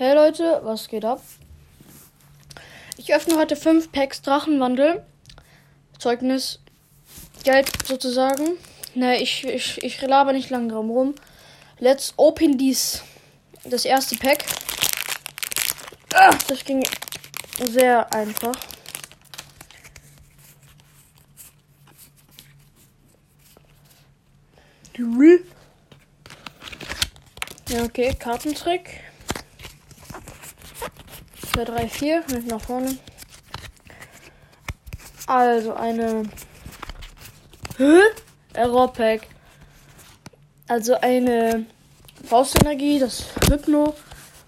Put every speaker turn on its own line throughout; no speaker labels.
Hey Leute, was geht ab? Ich öffne heute 5 Packs Drachenwandel. Zeugnis Geld sozusagen. Ne, ich, ich, ich laber nicht lange drum rum. Let's open dies. Das erste Pack. Ah, das ging sehr einfach. Ja, okay, Kartentrick. 2, 3, 4. Mit nach vorne. Also eine. Hä? Pack. Also eine Faustenergie, das Hypno,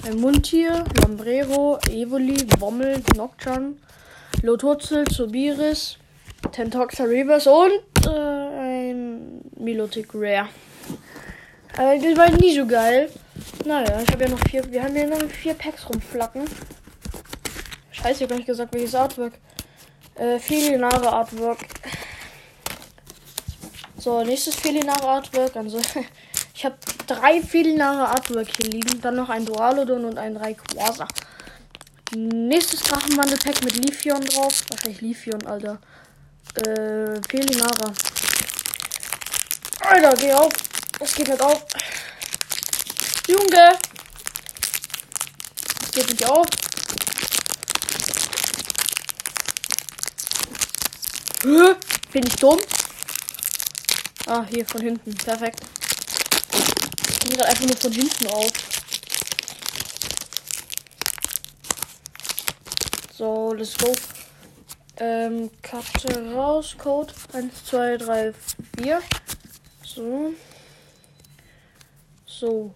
ein Mundtier, Lambrero, Evoli, Wommel, Nocturne, Lotozel, Zobiris, Tentoxa Reverse und äh, ein Milotic Rare. Äh, das war nie so geil. Naja, ich habe ja noch vier. Wir haben ja noch vier Packs rumflacken. Scheiße, ich habe gar nicht gesagt, welches Artwork. Äh, Felinare Artwork. So, nächstes Felinare Artwork. Also, ich habe drei Felinare Artwork hier liegen. Dann noch ein Dualodon und ein Rayquaza. Nächstes Drachenwandelpack mit Lithion drauf. Wahrscheinlich Lithion, Alter. Äh, Felinara. Alter, geh auf. Das geht halt auf. Junge! Das geht nicht auf. Bin ich dumm? Ah, hier von hinten. Perfekt. Ich bin gerade einfach nur von hinten auf. So, let's go. Ähm, Karte raus, Code 1, 2, 3, 4. So. So.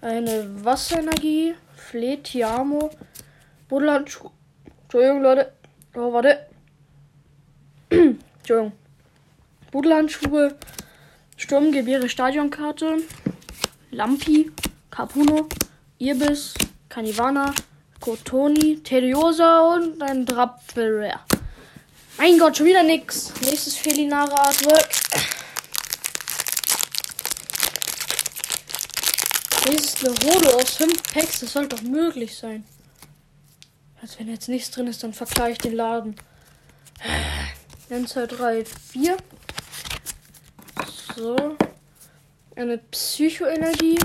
Eine Wasserenergie. Fletiamo. Buddelhandschuh. Entschuldigung, Leute. Oh, warte. Entschuldigung. Buddelhandschuhe. Sturmgewehr Stadionkarte. Lampi. Capuno. Irbis. Canivana. Cotoni. Tediosa und ein Drappelrare. Mein Gott, schon wieder nix. Nächstes Felinare Artwork. Eine Holo aus 5 Packs. Das sollte doch möglich sein. Also wenn jetzt nichts drin ist, dann verklage ich den Laden. 1, 2, 3, 4. So. Eine Psychoenergie.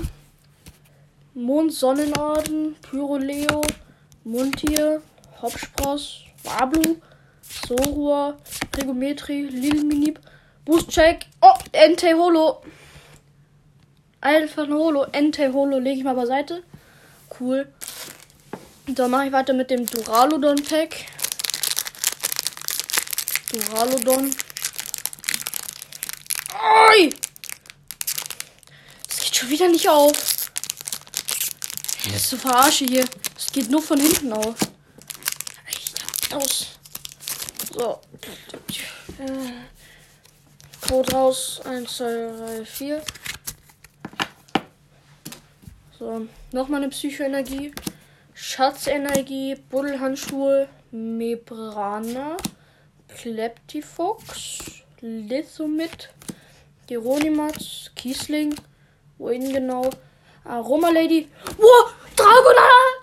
Mond-Sonnenorden. Pyroleo. Mundtier. Hopspross. Wablu. Sorua. Trigometri. Lilminib. Boostcheck. Oh, Entei Holo. Einfach ein Holo. Entei Holo lege ich mal beiseite. Cool. Dann mache ich weiter mit dem Duraludon Pack. Duraludon. Oi! Das geht schon wieder nicht auf. Das ist so verarsche hier. Es geht nur von hinten auf. Echt aus. So. Äh, Code raus. 1, 2, 3, 4. So. Nochmal eine Psychoenergie. Schatzenergie. Buddelhandschuhe. Mebrana. Kleptifox. Lithomit. Geronimatz. Kiesling. Wohin genau? Aroma Lady. Wow! Dragonal!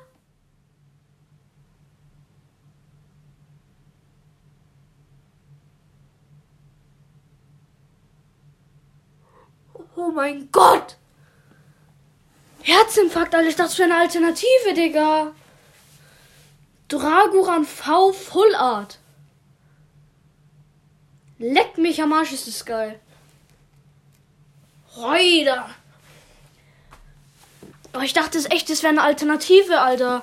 Oh mein Gott! Herzinfarkt, dachte, das wäre eine Alternative, Digga. Dragoran V Full Art. Leck mich am Arsch, ist das geil. Reuter. Oh, ich dachte es echt, das wäre eine Alternative, Alter.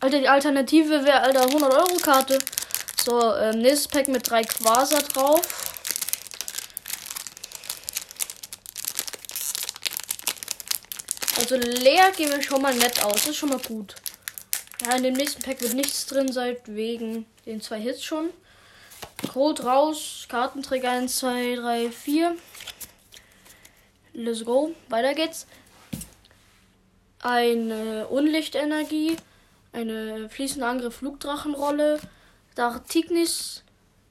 Alter, die Alternative wäre, Alter, 100 Euro Karte. So, ähm, nächstes Pack mit drei Quasar drauf. Also leer gehen wir schon mal nett aus. Das ist schon mal gut. Ja, in dem nächsten Pack wird nichts drin seit wegen den zwei Hits schon. Code raus. Kartentrick 1, 2, 3, 4. Let's go. Weiter geht's. Eine Unlichtenergie. Eine fließende Angriff Flugdrachenrolle. Dartignis.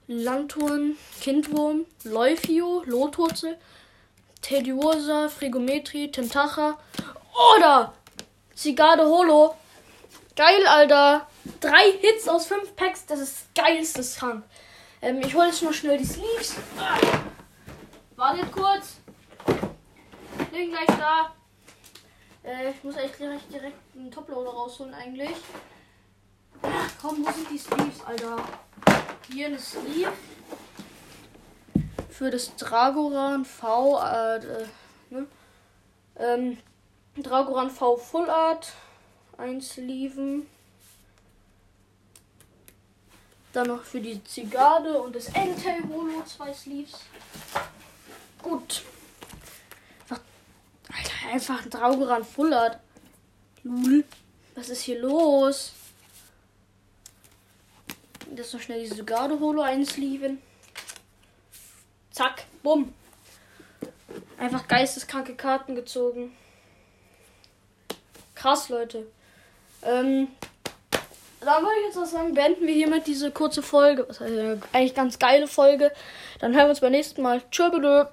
Lanturn. Kindwurm. Leufio. Lotwurzel. Tediosa. Frigometri. Tentacha. Oder Zigade Holo. Geil, Alter. Drei Hits aus fünf Packs. Das ist geilstes krank. Ähm, ich hole jetzt noch schnell die Sleeves. Ah. Wartet kurz. Bin gleich da. Äh, ich muss echt direkt, direkt einen Toploader rausholen eigentlich. Ach, komm, wo sind die Sleeves, Alter? Hier eine Sleeve. Für das Dragoran V. Äh, äh, ne? ähm, Dragoran V Full Art. Ein Dann noch für die Zigarde und das Entel Holo zwei Sleeves. Gut. Alter, einfach ein Traugeran Fullert. Lul. Was ist hier los? Das noch schnell diese Garde-Holo einsleeven. Zack, bumm. Einfach geisteskranke Karten gezogen. Krass, Leute. Ähm, dann würde ich jetzt auch sagen, beenden wir hiermit diese kurze Folge. Das heißt, eigentlich ganz geile Folge. Dann hören wir uns beim nächsten Mal. Tschüss, bitte.